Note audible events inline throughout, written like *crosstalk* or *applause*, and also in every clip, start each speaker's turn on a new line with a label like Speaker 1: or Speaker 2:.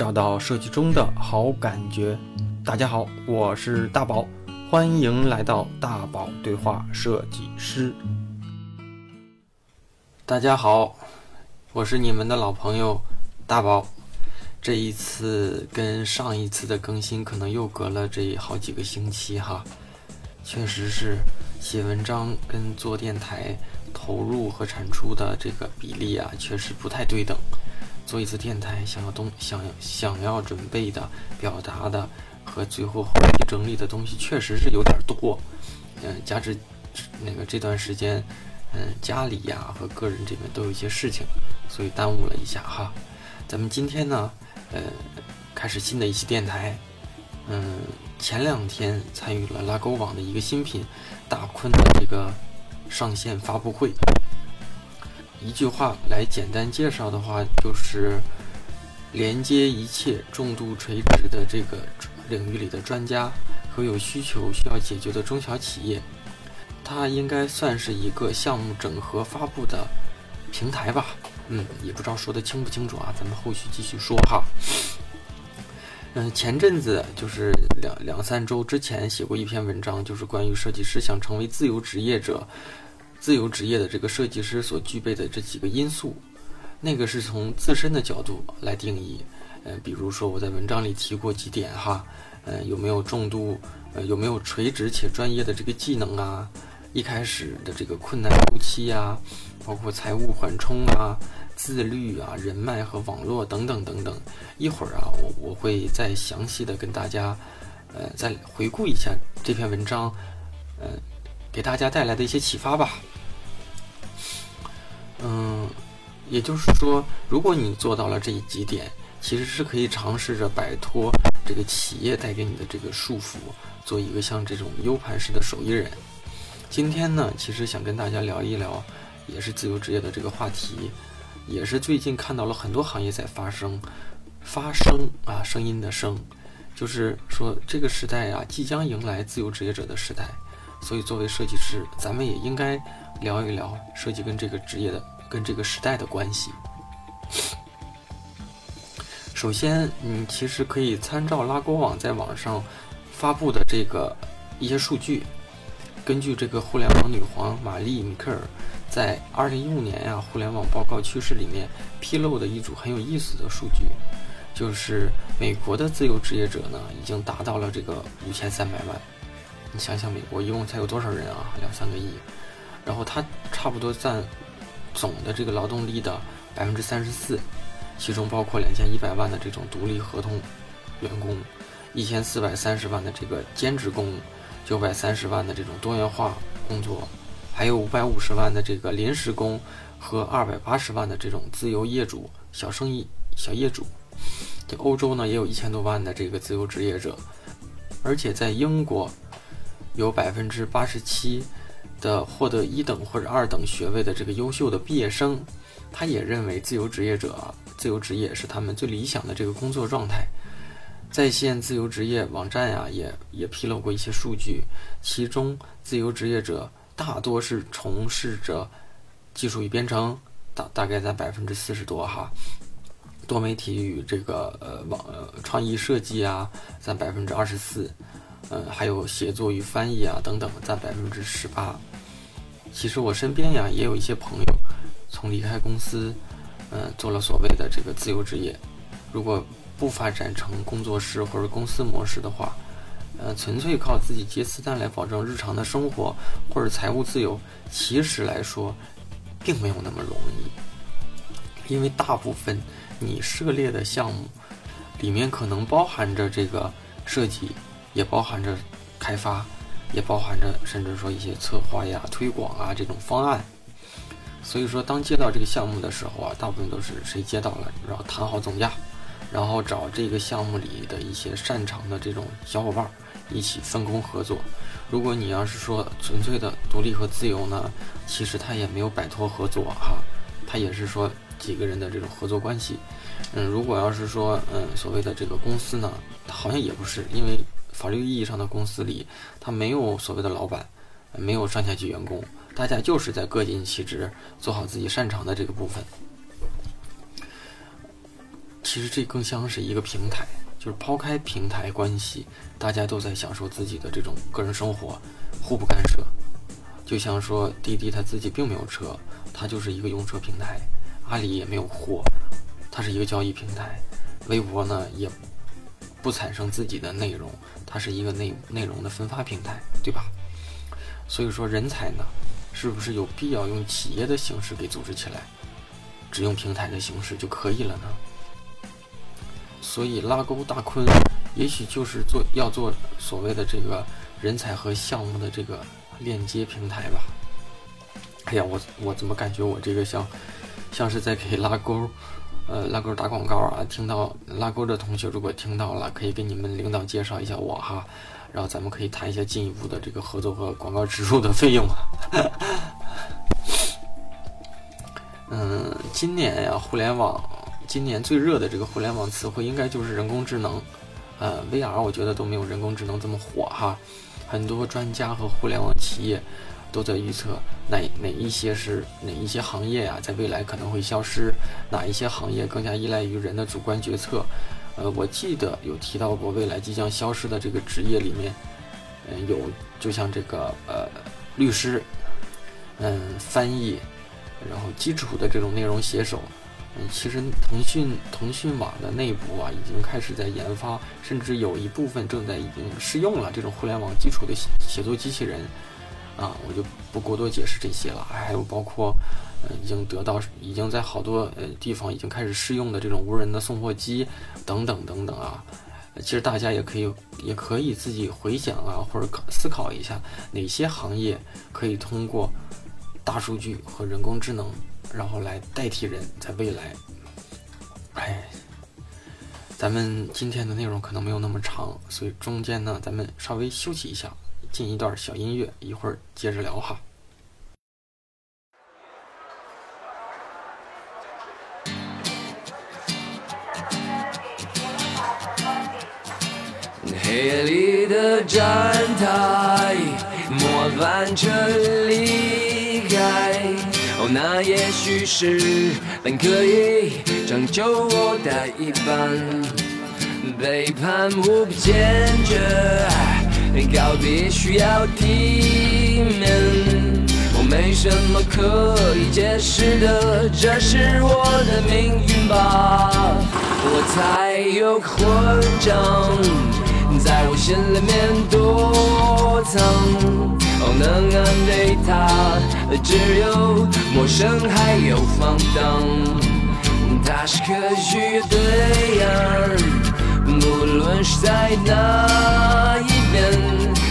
Speaker 1: 找到设计中的好感觉。大家好，我是大宝，欢迎来到大宝对话设计师。大家好，我是你们的老朋友大宝。这一次跟上一次的更新可能又隔了这好几个星期哈，确实是写文章跟做电台投入和产出的这个比例啊，确实不太对等。做一次电台，想要东想想要准备的、表达的和最后后期整理的东西，确实是有点多。嗯，加之那个这段时间，嗯，家里呀和个人这边都有一些事情，所以耽误了一下哈。咱们今天呢？呃，开始新的一期电台。嗯，前两天参与了拉勾网的一个新品大坤的这个上线发布会。一句话来简单介绍的话，就是连接一切重度垂直的这个领域里的专家和有需求需要解决的中小企业。它应该算是一个项目整合发布的平台吧。嗯，也不知道说的清不清楚啊，咱们后续继续说哈。嗯，前阵子就是两两三周之前写过一篇文章，就是关于设计师想成为自由职业者、自由职业的这个设计师所具备的这几个因素。那个是从自身的角度来定义，嗯，比如说我在文章里提过几点哈，嗯，有没有重度，呃，有没有垂直且专业的这个技能啊？一开始的这个困难初期呀，包括财务缓冲啊。自律啊，人脉和网络等等等等，一会儿啊，我我会再详细的跟大家，呃，再回顾一下这篇文章，呃，给大家带来的一些启发吧。嗯，也就是说，如果你做到了这几点，其实是可以尝试着摆脱这个企业带给你的这个束缚，做一个像这种 U 盘式的手艺人。今天呢，其实想跟大家聊一聊，也是自由职业的这个话题。也是最近看到了很多行业在发生，发生啊，声音的声，就是说这个时代啊，即将迎来自由职业者的时代，所以作为设计师，咱们也应该聊一聊设计跟这个职业的、跟这个时代的关系。首先，你其实可以参照拉勾网在网上发布的这个一些数据，根据这个互联网女皇玛丽米克尔。在二零一五年呀，互联网报告趋势里面披露的一组很有意思的数据，就是美国的自由职业者呢，已经达到了这个五千三百万。你想想，美国一共才有多少人啊？两三个亿。然后它差不多占总的这个劳动力的百分之三十四，其中包括两千一百万的这种独立合同员工，一千四百三十万的这个兼职工，九百三十万的这种多元化工作。还有五百五十万的这个临时工和二百八十万的这种自由业主、小生意、小业主。在欧洲呢，也有一千多万的这个自由职业者，而且在英国，有百分之八十七的获得一等或者二等学位的这个优秀的毕业生，他也认为自由职业者、自由职业是他们最理想的这个工作状态。在线自由职业网站呀，也也披露过一些数据，其中自由职业者。大多是从事着技术与编程，大大概在百分之四十多哈，多媒体与这个呃网呃创意设计啊占百分之二十四，嗯还有写作与翻译啊等等占百分之十八。其实我身边呀也有一些朋友从离开公司，嗯做了所谓的这个自由职业，如果不发展成工作室或者公司模式的话。呃，纯粹靠自己接私单来保证日常的生活或者财务自由，其实来说，并没有那么容易。因为大部分你涉猎的项目，里面可能包含着这个设计，也包含着开发，也包含着甚至说一些策划呀、推广啊这种方案。所以说，当接到这个项目的时候啊，大部分都是谁接到了，然后谈好总价。然后找这个项目里的一些擅长的这种小伙伴一起分工合作。如果你要是说纯粹的独立和自由呢，其实他也没有摆脱合作哈，他也是说几个人的这种合作关系。嗯，如果要是说嗯所谓的这个公司呢，好像也不是，因为法律意义上的公司里，他没有所谓的老板，没有上下级员工，大家就是在各尽其职，做好自己擅长的这个部分。其实这更像是一个平台，就是抛开平台关系，大家都在享受自己的这种个人生活，互不干涉。就像说滴滴他自己并没有车，它就是一个用车平台；阿里也没有货，它是一个交易平台；微博呢也不产生自己的内容，它是一个内内容的分发平台，对吧？所以说人才呢，是不是有必要用企业的形式给组织起来，只用平台的形式就可以了呢？所以拉钩大坤，也许就是做要做所谓的这个人才和项目的这个链接平台吧。哎呀，我我怎么感觉我这个像像是在给拉钩，呃，拉钩打广告啊？听到拉钩的同学如果听到了，可以给你们领导介绍一下我哈，然后咱们可以谈一下进一步的这个合作和广告植入的费用啊。*laughs* 嗯，今年呀，互联网。今年最热的这个互联网词汇应该就是人工智能，呃，VR 我觉得都没有人工智能这么火哈。很多专家和互联网企业都在预测哪哪一些是哪一些行业呀，在未来可能会消失，哪一些行业更加依赖于人的主观决策。呃，我记得有提到过未来即将消失的这个职业里面，嗯，有就像这个呃律师，嗯，翻译，然后基础的这种内容写手。嗯，其实腾讯腾讯网的内部啊，已经开始在研发，甚至有一部分正在已经试用了这种互联网基础的写作机器人。啊，我就不过多解释这些了。还有包括，呃，已经得到，已经在好多呃地方已经开始试用的这种无人的送货机，等等等等啊。其实大家也可以也可以自己回想啊，或者思考一下，哪些行业可以通过大数据和人工智能。然后来代替人，在未来，哎，咱们今天的内容可能没有那么长，所以中间呢，咱们稍微休息一下，进一段小音乐，一会儿接着聊哈。
Speaker 2: 黑夜里的站台，末班车离开。哦，那也许是本可以拯救我的一半，背叛无比坚决，告别需要体面。我没什么可以解释的，这是我的命运吧。我才有混账，在我心里面躲藏。哦，能安慰他，只有陌生还有放荡。他是科学对岸，无论是在哪一边，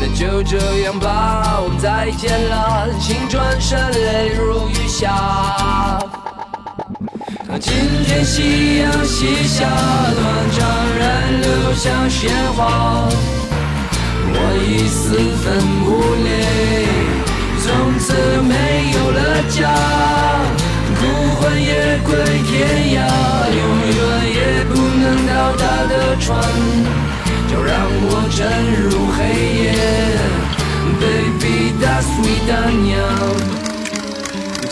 Speaker 2: 那就这样吧，我们再见了，请转身，泪如雨下。今天夕阳西下，断肠人流下鲜花。我已四分五裂，从此没有了家，孤魂野归天涯，永远也不能到达的船，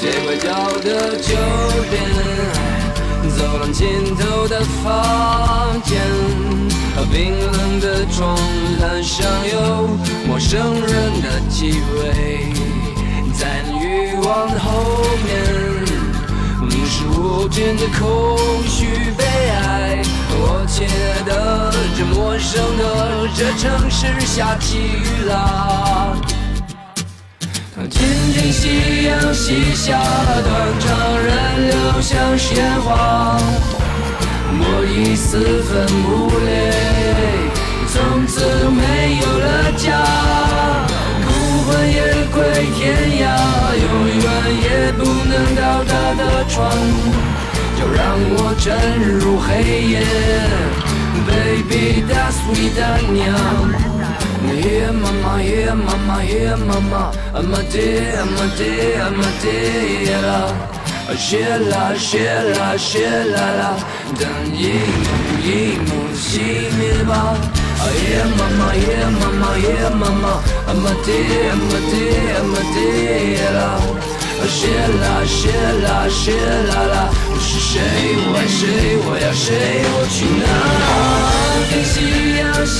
Speaker 2: 街拐角的酒店，走廊尽头的房间。冰冷的窗栏上有陌生人的气味，在那欲望的后面你是无尽的空虚悲哀。我亲爱的，这陌生的这城市下起雨啦。静静夕阳西下，断肠人流像鲜花。我已四分五裂，从此没有了家，孤魂野归天涯，永远也不能到达的船，就让我沉入黑夜，Baby that's sweet 大娘。Yeah mama, yeah mama, yeah mama, I'm a day, I'm a day, I'm a day, yeah. 谢啦谢啦谢啦啦，等一幕一幕熄灭吧。耶妈妈耶妈妈耶妈妈，阿玛爹阿玛爹阿玛爹啦。谢啦谢啦谢啦啦，是谁我爱谁我要找谁我去哪？听夕阳西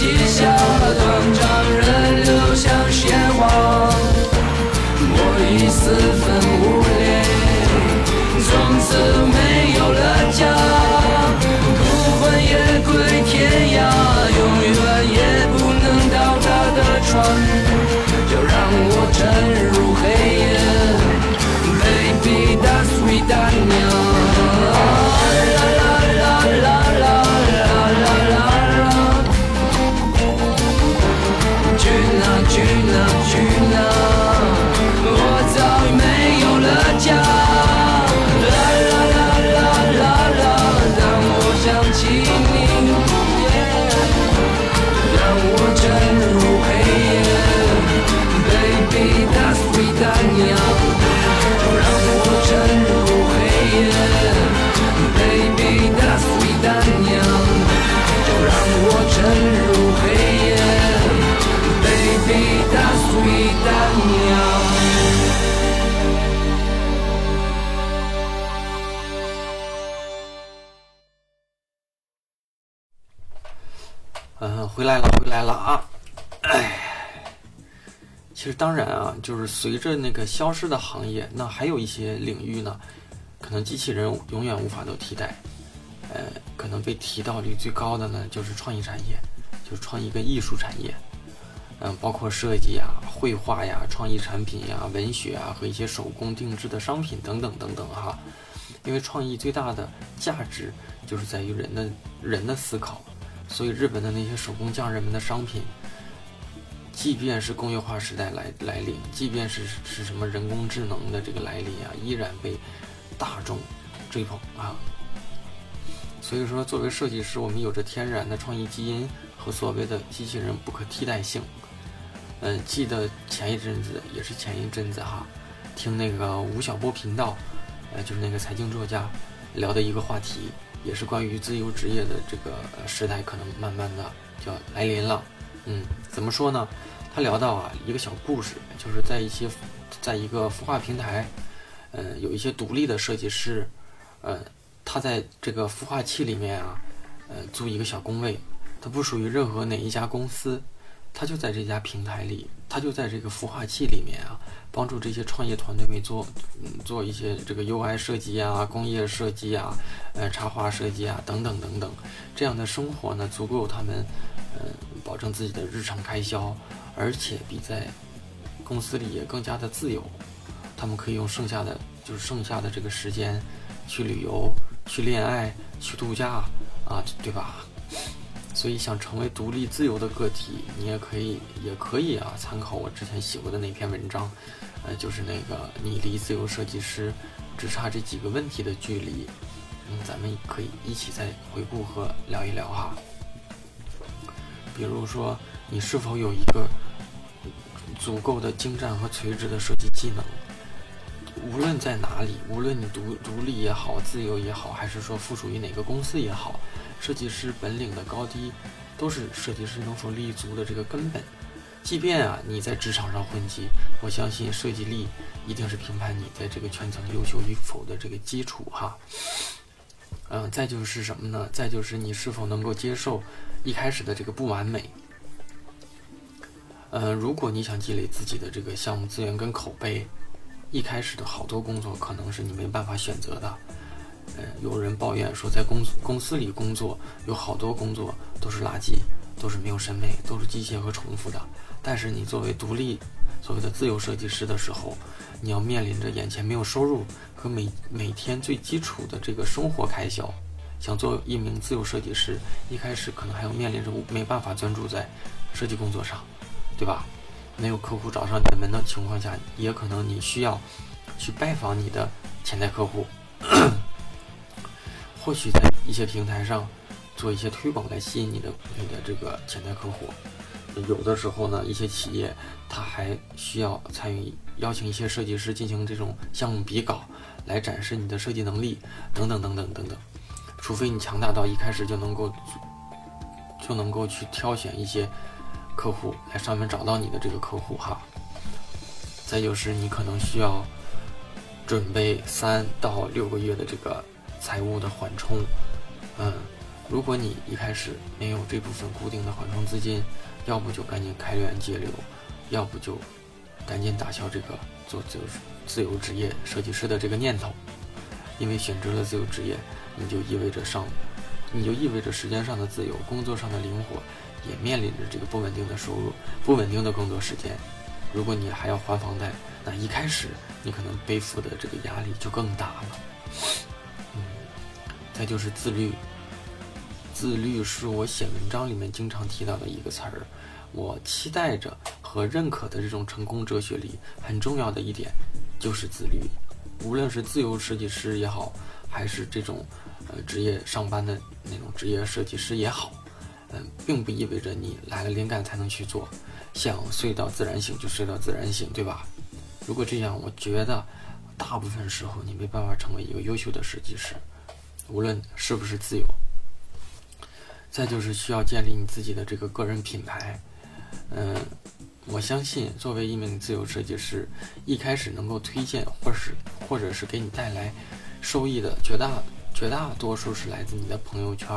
Speaker 2: 当
Speaker 1: 然啊，就是随着那个消失的行业，那还有一些领域呢，可能机器人永远无法都替代。呃，可能被提到率最高的呢，就是创意产业，就是创意跟艺术产业。嗯，包括设计呀、绘画呀、创意产品呀、文学啊和一些手工定制的商品等等等等哈。因为创意最大的价值就是在于人的人的思考，所以日本的那些手工匠人们的商品，即便是工业化时代来来临，即便是是什么人工智能的这个来临啊，依然被大众追捧啊。所以说，作为设计师，我们有着天然的创意基因和所谓的机器人不可替代性。嗯，记得前一阵子也是前一阵子哈，听那个吴晓波频道，呃，就是那个财经作家聊的一个话题，也是关于自由职业的这个时代可能慢慢的就来临了。嗯，怎么说呢？他聊到啊一个小故事，就是在一些在一个孵化平台，嗯，有一些独立的设计师，嗯，他在这个孵化器里面啊，呃，租一个小工位，他不属于任何哪一家公司。他就在这家平台里，他就在这个孵化器里面啊，帮助这些创业团队们做，嗯，做一些这个 UI 设计啊、工业设计啊、呃插画设计啊等等等等，这样的生活呢，足够他们，嗯，保证自己的日常开销，而且比在公司里也更加的自由。他们可以用剩下的就是剩下的这个时间，去旅游、去恋爱、去度假啊，对吧？所以想成为独立自由的个体，你也可以，也可以啊，参考我之前写过的那篇文章，呃，就是那个你离自由设计师只差这几个问题的距离，嗯，咱们可以一起再回顾和聊一聊哈。比如说，你是否有一个足够的精湛和垂直的设计技能？无论在哪里，无论你独独立也好，自由也好，还是说附属于哪个公司也好。设计师本领的高低，都是设计师能否立足的这个根本。即便啊你在职场上混迹，我相信设计力一定是评判你在这个圈层优秀与否的这个基础哈。嗯，再就是什么呢？再就是你是否能够接受一开始的这个不完美。嗯，如果你想积累自己的这个项目资源跟口碑，一开始的好多工作可能是你没办法选择的。呃，有人抱怨说，在公公司里工作有好多工作都是垃圾，都是没有审美，都是机械和重复的。但是你作为独立，所谓的自由设计师的时候，你要面临着眼前没有收入和每每天最基础的这个生活开销。想做一名自由设计师，一开始可能还要面临着没办法专注在设计工作上，对吧？没有客户找上你的门的情况下，也可能你需要去拜访你的潜在客户。或许在一些平台上做一些推广来吸引你的你的这个潜在客户，有的时候呢，一些企业它还需要参与邀请一些设计师进行这种项目比稿，来展示你的设计能力等等等等等等。除非你强大到一开始就能够就能够去挑选一些客户来上面找到你的这个客户哈。再就是你可能需要准备三到六个月的这个。财务的缓冲，嗯，如果你一开始没有这部分固定的缓冲资金，要不就赶紧开源节流，要不就赶紧打消这个做自由自由职业设计师的这个念头。因为选择了自由职业，你就意味着上，你就意味着时间上的自由，工作上的灵活，也面临着这个不稳定的收入、不稳定的工作时间。如果你还要还房贷，那一开始你可能背负的这个压力就更大了。那，就是自律。自律是我写文章里面经常提到的一个词儿。我期待着和认可的这种成功哲学里很重要的一点，就是自律。无论是自由设计师也好，还是这种呃职业上班的那种职业设计师也好，嗯，并不意味着你来了灵感才能去做，想睡到自然醒就睡到自然醒，对吧？如果这样，我觉得大部分时候你没办法成为一个优秀的设计师，无论是不是自由。再就是需要建立你自己的这个个人品牌，嗯。我相信，作为一名自由设计师，一开始能够推荐或是或者是给你带来收益的绝大绝大多数是来自你的朋友圈，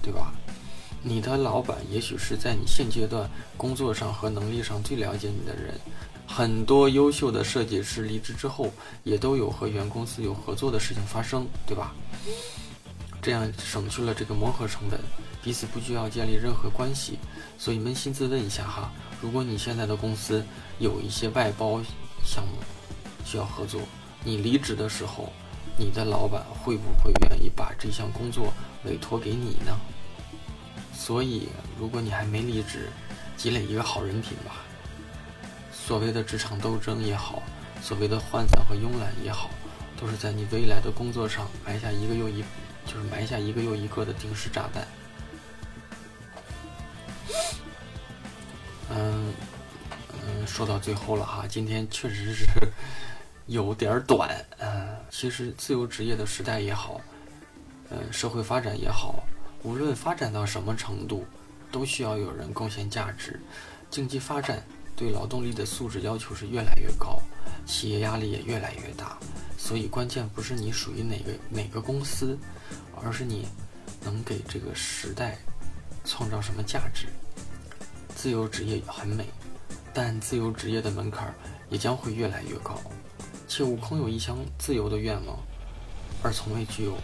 Speaker 1: 对吧？你的老板也许是在你现阶段工作上和能力上最了解你的人。很多优秀的设计师离职之后，也都有和原公司有合作的事情发生，对吧？这样省去了这个磨合成本，彼此不需要建立任何关系。所以扪心自问一下哈。如果你现在的公司有一些外包项目需要合作，你离职的时候，你的老板会不会愿意把这项工作委托给你呢？所以，如果你还没离职，积累一个好人品吧。所谓的职场斗争也好，所谓的涣散和慵懒也好，都是在你未来的工作上埋下一个又一，就是埋下一个又一个的定时炸弹。嗯嗯，说到最后了哈，今天确实是 *laughs* 有点短。嗯，其实自由职业的时代也好，嗯，社会发展也好，无论发展到什么程度，都需要有人贡献价值。经济发展对劳动力的素质要求是越来越高，企业压力也越来越大。所以关键不是你属于哪个哪个公司，而是你能给这个时代创造什么价值。自由职业很美，但自由职业的门槛也将会越来越高。切勿空有一腔自由的愿望，而从未具有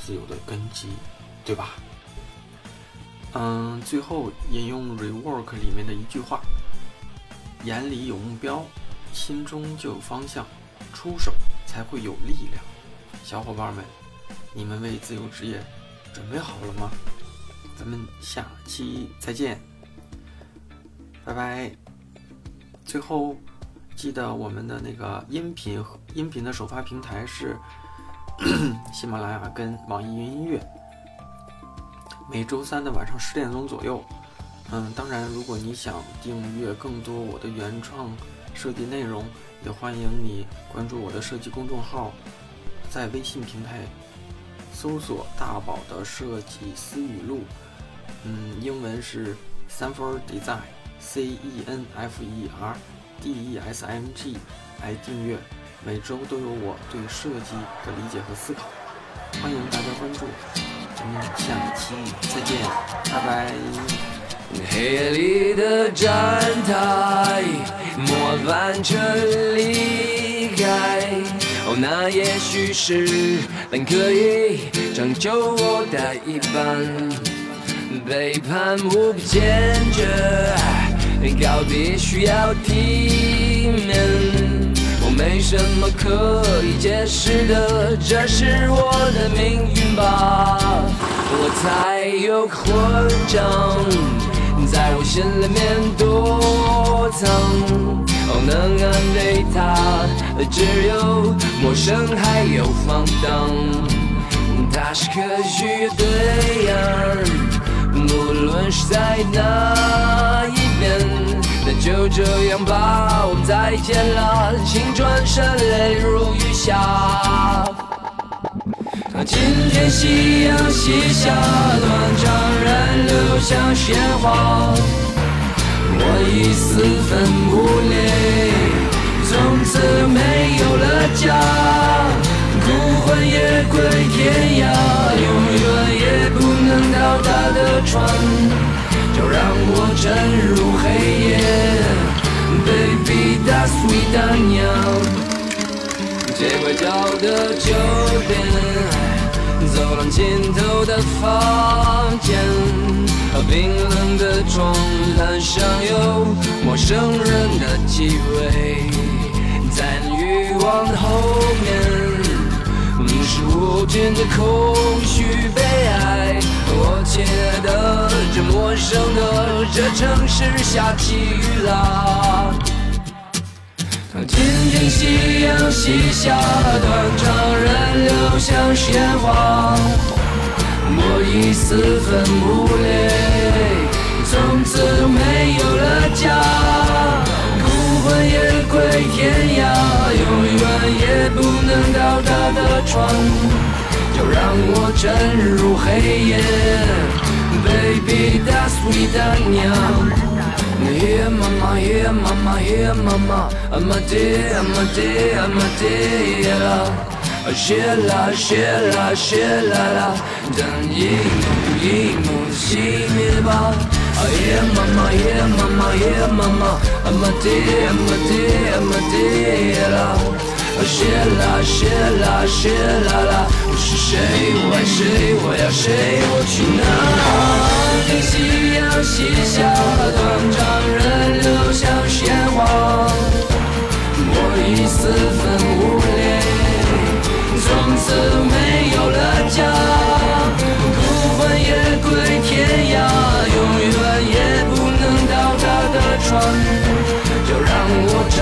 Speaker 1: 自由的根基，对吧？嗯，最后引用《Rework》里面的一句话：“眼里有目标，心中就有方向，出手才会有力量。”小伙伴们，你们为自由职业准备好了吗？咱们下期再见。拜拜！最后记得我们的那个音频音频的首发平台是 *coughs* 喜马拉雅跟网易云音乐。每周三的晚上十点钟左右。嗯，当然，如果你想订阅更多我的原创设计内容，也欢迎你关注我的设计公众号，在微信平台搜索“大宝的设计思语录”。嗯，英文是 “Sanford Design”。C E N F E R D E S I M G 来订阅，每周都有我对设计的理解和思考，欢迎大家关注，咱们下期再见，拜拜。黑夜里的站台，末班车离开，哦，那也许是本可以拯救我的一半，背叛无比坚决。告别需要体面，我没什么可以解释的，这是我的命运吧。我才有混账，心里面躲藏。哦，能安慰他只有陌生还有放荡。他是可取的对岸，无论是在哪一边。那就这样吧，我们再见了，请转身，泪如雨下。今天夕阳西下，断肠人流像鲜花，我已四分五裂，从此没有了家，孤魂野归天涯，永远也不能到达的。
Speaker 2: 船，就让我沉入黑夜。Baby that's sweet 大娘，最会找的酒店，走廊尽头的房间，冰冷的床单上有陌生人的气味，在欲望的后面。是无尽的空虚悲哀，我亲爱的，这陌生的这城市下起雨啦。听听夕阳西下，断肠人流像鲜花，我已四分五裂，从此没有了家。魂也归天涯，永远也不能到达的船，就让我沉入黑夜。Baby that's sweet 大娘。Yeah mama, yeah mama, yeah mama, I'm a day, I'm a day, I'm a day, yeah. 谢啦谢啦谢啦啦，等一幕一幕熄灭吧。Yeah, mama, yeah, mama, yeah, mama, I'm a day, I'm a day, I'm a day 啦，谢啦谢啦啦啦，是谁？我爱谁？我要谁？我去哪？听夕阳西下，断肠人流像鲜花，我已四分五子，没有了家。孤魂野鬼天涯，永远也不能到达的船，就让我沉